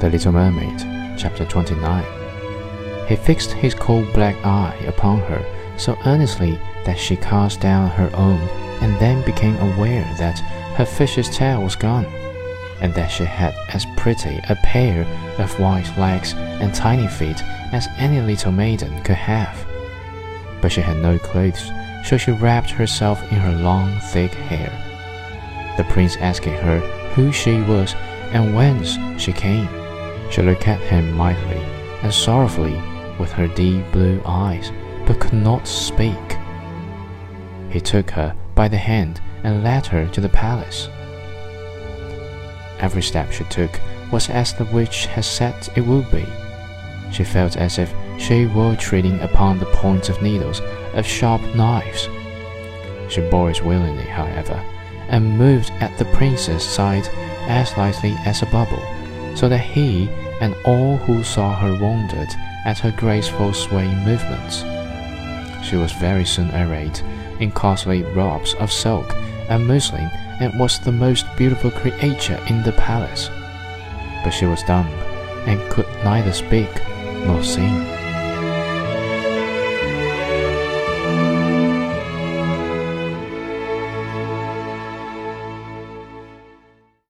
The Little Mermaid, chapter 29. He fixed his cold black eye upon her so earnestly that she cast down her own, and then became aware that her fish's tail was gone, and that she had as pretty a pair of white legs and tiny feet as any little maiden could have. But she had no clothes, so she wrapped herself in her long, thick hair. The prince asked her who she was and whence she came. She looked at him mightily and sorrowfully with her deep blue eyes, but could not speak. He took her by the hand and led her to the palace. Every step she took was as the witch had said it would be. She felt as if she were treading upon the points of needles of sharp knives. She bore it willingly, however, and moved at the prince's side as lightly as a bubble, so that he and all who saw her wondered at her graceful swaying movements. She was very soon arrayed in costly robes of silk and muslin and was the most beautiful creature in the palace. But she was dumb and could neither speak nor sing.